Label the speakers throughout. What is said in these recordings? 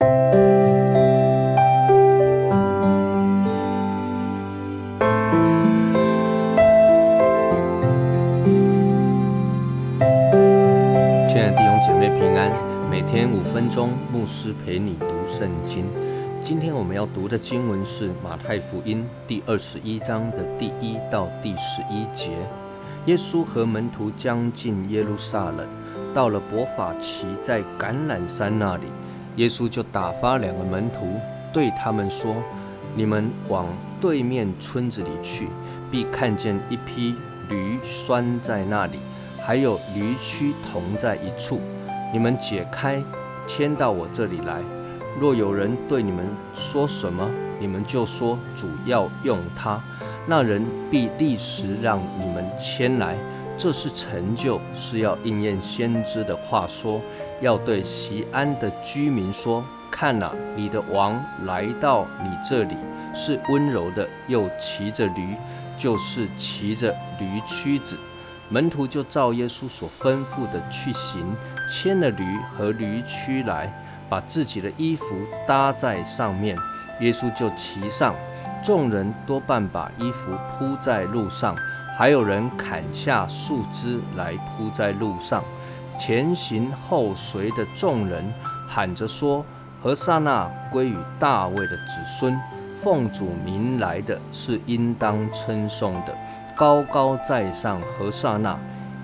Speaker 1: 亲爱的弟兄姐妹平安，每天五分钟，牧师陪你读圣经。今天我们要读的经文是马太福音第二十一章的第一到第十一节。耶稣和门徒将近耶路撒冷，到了伯法奇在橄榄山那里，耶稣就打发两个门徒，对他们说：“你们往对面村子里去，必看见一匹驴拴在那里，还有驴驹同在一处。你们解开，牵到我这里来。若有人对你们说什么，你们就说主要用它。”那人必立时让你们牵来，这是成就，是要应验先知的话说，要对西安的居民说：看啊，你的王来到你这里，是温柔的，又骑着驴，就是骑着驴驹子。门徒就照耶稣所吩咐的去行，牵了驴和驴驹来，把自己的衣服搭在上面，耶稣就骑上。众人多半把衣服铺在路上，还有人砍下树枝来铺在路上。前行后随的众人喊着说：“何萨那归于大卫的子孙，奉主名来的是应当称颂的，高高在上。”何萨那。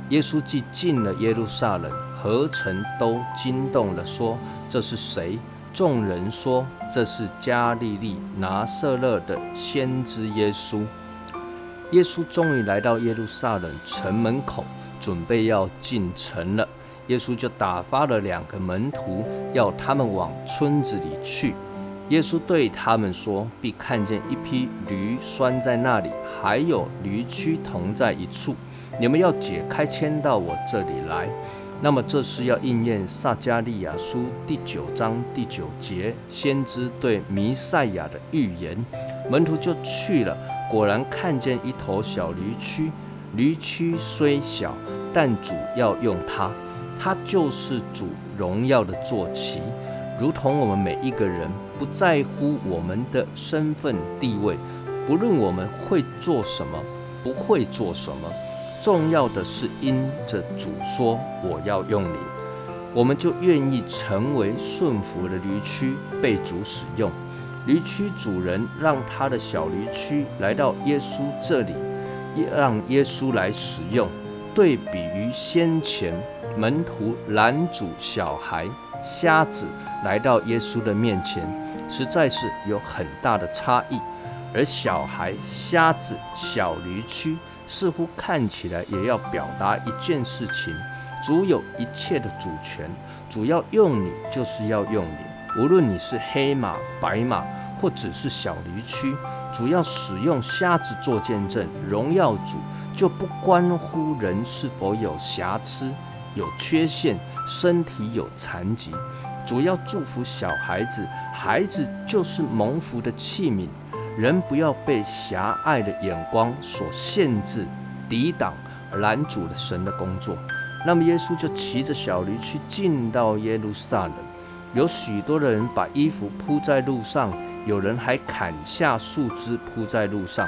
Speaker 1: 耶稣既进了耶路撒冷，何城都惊动了，说：“这是谁？”众人说：“这是加利利拿撒勒的先知耶稣。”耶稣终于来到耶路撒冷城门口，准备要进城了。耶稣就打发了两个门徒，要他们往村子里去。耶稣对他们说：“必看见一匹驴拴在那里，还有驴驹同在一处。你们要解开，牵到我这里来。”那么这是要应验撒加利亚书第九章第九节先知对弥赛亚的预言。门徒就去了，果然看见一头小驴驹，驴驹虽小，但主要用它，它就是主荣耀的坐骑。如同我们每一个人，不在乎我们的身份地位，不论我们会做什么，不会做什么。重要的是因着主说我要用你，我们就愿意成为顺服的驴驹，被主使用。驴驹主人让他的小驴驹来到耶稣这里，让耶稣来使用。对比于先前门徒拦阻小孩、瞎子来到耶稣的面前，实在是有很大的差异。而小孩、瞎子、小驴驹。似乎看起来也要表达一件事情：主有一切的主权，主要用你就是要用你，无论你是黑马、白马，或只是小驴驹，主要使用瞎子做见证，荣耀主，就不关乎人是否有瑕疵、有缺陷、身体有残疾，主要祝福小孩子，孩子就是蒙福的器皿。人不要被狭隘的眼光所限制、抵挡、拦阻了神的工作。那么，耶稣就骑着小驴去进到耶路撒冷。有许多的人把衣服铺在路上，有人还砍下树枝铺在路上。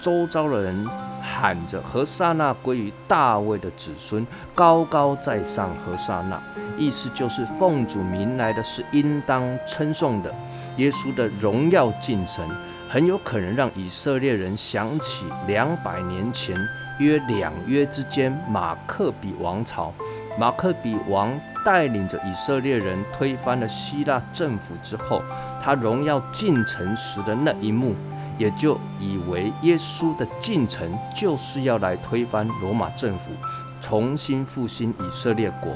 Speaker 1: 周遭的人喊着：“何萨那归于大卫的子孙，高高在上。”何萨那，意思就是奉主名来的是应当称颂的。耶稣的荣耀进城。很有可能让以色列人想起两百年前约两约之间马克比王朝，马克比王带领着以色列人推翻了希腊政府之后，他荣耀进城时的那一幕，也就以为耶稣的进城就是要来推翻罗马政府，重新复兴以色列国。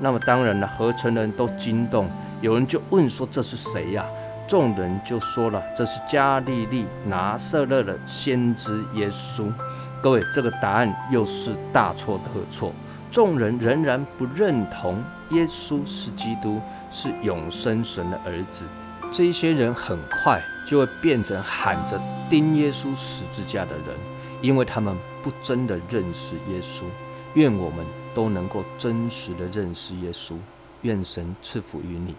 Speaker 1: 那么当然了，合成人都惊动，有人就问说：“这是谁呀？”众人就说了：“这是加利利拿撒勒的先知耶稣。”各位，这个答案又是大错特错。众人仍然不认同耶稣是基督，是永生神的儿子。这一些人很快就会变成喊着钉耶稣十字架的人，因为他们不真的认识耶稣。愿我们都能够真实的认识耶稣。愿神赐福于你。